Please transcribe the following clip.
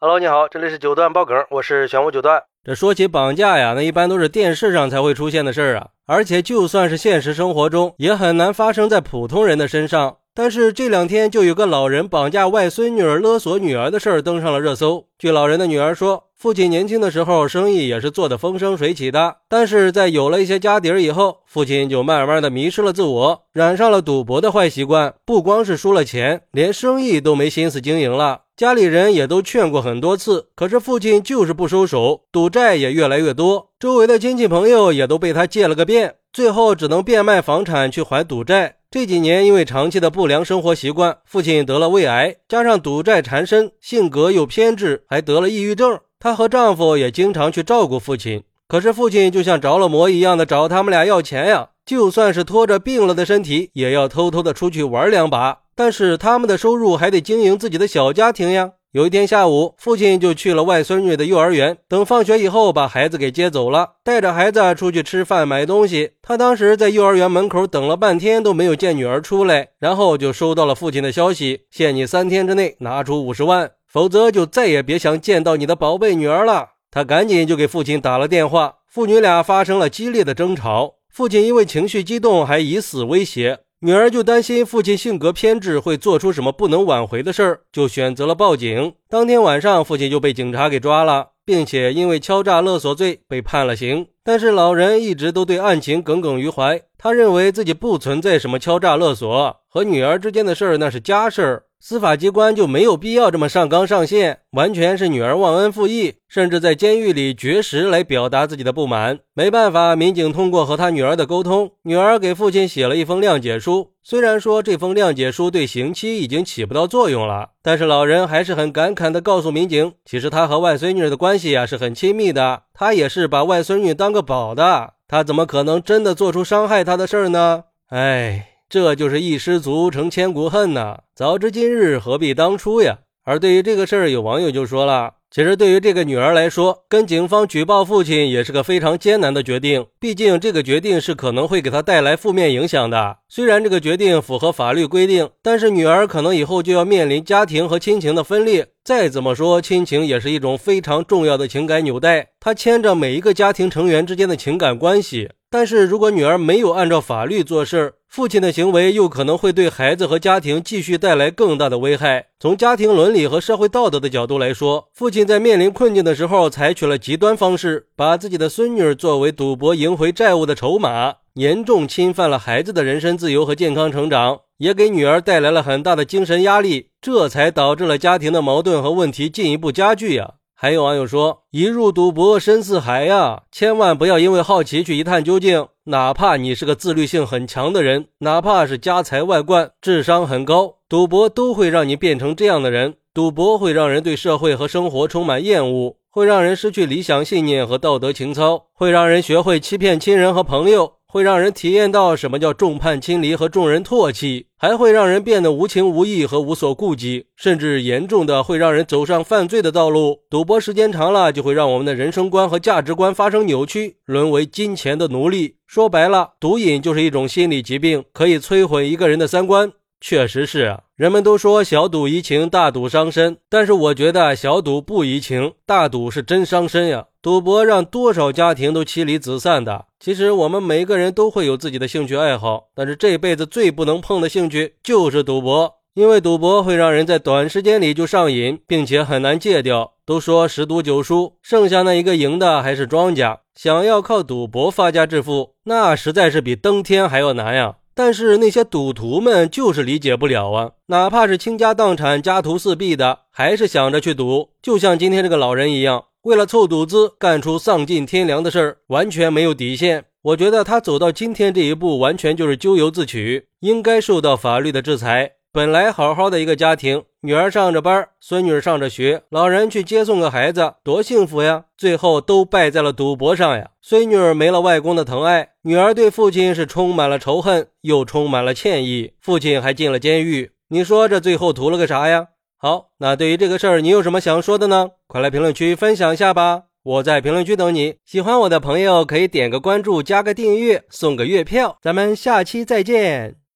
Hello，你好，这里是九段爆梗，我是玄武九段。这说起绑架呀，那一般都是电视上才会出现的事儿啊，而且就算是现实生活中，也很难发生在普通人的身上。但是这两天就有个老人绑架外孙女儿、勒索女儿的事儿登上了热搜。据老人的女儿说，父亲年轻的时候生意也是做得风生水起的，但是在有了一些家底儿以后，父亲就慢慢的迷失了自我，染上了赌博的坏习惯，不光是输了钱，连生意都没心思经营了。家里人也都劝过很多次，可是父亲就是不收手，赌债也越来越多，周围的亲戚朋友也都被他借了个遍，最后只能变卖房产去还赌债。这几年因为长期的不良生活习惯，父亲得了胃癌，加上赌债缠身，性格又偏执，还得了抑郁症。她和丈夫也经常去照顾父亲，可是父亲就像着了魔一样的找他们俩要钱呀，就算是拖着病了的身体，也要偷偷的出去玩两把。但是他们的收入还得经营自己的小家庭呀。有一天下午，父亲就去了外孙女的幼儿园，等放学以后，把孩子给接走了，带着孩子出去吃饭买东西。他当时在幼儿园门口等了半天都没有见女儿出来，然后就收到了父亲的消息：限你三天之内拿出五十万，否则就再也别想见到你的宝贝女儿了。他赶紧就给父亲打了电话，父女俩发生了激烈的争吵，父亲因为情绪激动，还以死威胁。女儿就担心父亲性格偏执会做出什么不能挽回的事儿，就选择了报警。当天晚上，父亲就被警察给抓了，并且因为敲诈勒索罪被判了刑。但是老人一直都对案情耿耿于怀，他认为自己不存在什么敲诈勒索，和女儿之间的事儿那是家事儿。司法机关就没有必要这么上纲上线，完全是女儿忘恩负义，甚至在监狱里绝食来表达自己的不满。没办法，民警通过和他女儿的沟通，女儿给父亲写了一封谅解书。虽然说这封谅解书对刑期已经起不到作用了，但是老人还是很感慨地告诉民警，其实他和外孙女的关系呀是很亲密的，他也是把外孙女当个宝的，他怎么可能真的做出伤害她的事儿呢？哎。这就是一失足成千古恨呐！早知今日，何必当初呀？而对于这个事儿，有网友就说了：其实对于这个女儿来说，跟警方举报父亲也是个非常艰难的决定。毕竟这个决定是可能会给她带来负面影响的。虽然这个决定符合法律规定，但是女儿可能以后就要面临家庭和亲情的分裂。再怎么说，亲情也是一种非常重要的情感纽带，它牵着每一个家庭成员之间的情感关系。但是如果女儿没有按照法律做事儿，父亲的行为又可能会对孩子和家庭继续带来更大的危害。从家庭伦理和社会道德的角度来说，父亲在面临困境的时候采取了极端方式，把自己的孙女作为赌博赢回债务的筹码，严重侵犯了孩子的人身自由和健康成长，也给女儿带来了很大的精神压力，这才导致了家庭的矛盾和问题进一步加剧呀。还有网友说：“一入赌博深似海呀，千万不要因为好奇去一探究竟。哪怕你是个自律性很强的人，哪怕是家财万贯、智商很高，赌博都会让你变成这样的人。赌博会让人对社会和生活充满厌恶，会让人失去理想信念和道德情操，会让人学会欺骗亲人和朋友。”会让人体验到什么叫众叛亲离和众人唾弃，还会让人变得无情无义和无所顾忌，甚至严重的会让人走上犯罪的道路。赌博时间长了，就会让我们的人生观和价值观发生扭曲，沦为金钱的奴隶。说白了，毒瘾就是一种心理疾病，可以摧毁一个人的三观。确实是啊，人们都说小赌怡情，大赌伤身，但是我觉得小赌不怡情，大赌是真伤身呀。赌博让多少家庭都妻离子散的。其实我们每个人都会有自己的兴趣爱好，但是这辈子最不能碰的兴趣就是赌博，因为赌博会让人在短时间里就上瘾，并且很难戒掉。都说十赌九输，剩下那一个赢的还是庄家。想要靠赌博发家致富，那实在是比登天还要难呀。但是那些赌徒们就是理解不了啊，哪怕是倾家荡产、家徒四壁的，还是想着去赌。就像今天这个老人一样，为了凑赌资，干出丧尽天良的事儿，完全没有底线。我觉得他走到今天这一步，完全就是咎由自取，应该受到法律的制裁。本来好好的一个家庭，女儿上着班，孙女上着学，老人去接送个孩子，多幸福呀！最后都败在了赌博上呀。孙女儿没了外公的疼爱，女儿对父亲是充满了仇恨，又充满了歉意。父亲还进了监狱，你说这最后图了个啥呀？好，那对于这个事儿，你有什么想说的呢？快来评论区分享一下吧！我在评论区等你。喜欢我的朋友可以点个关注，加个订阅，送个月票。咱们下期再见。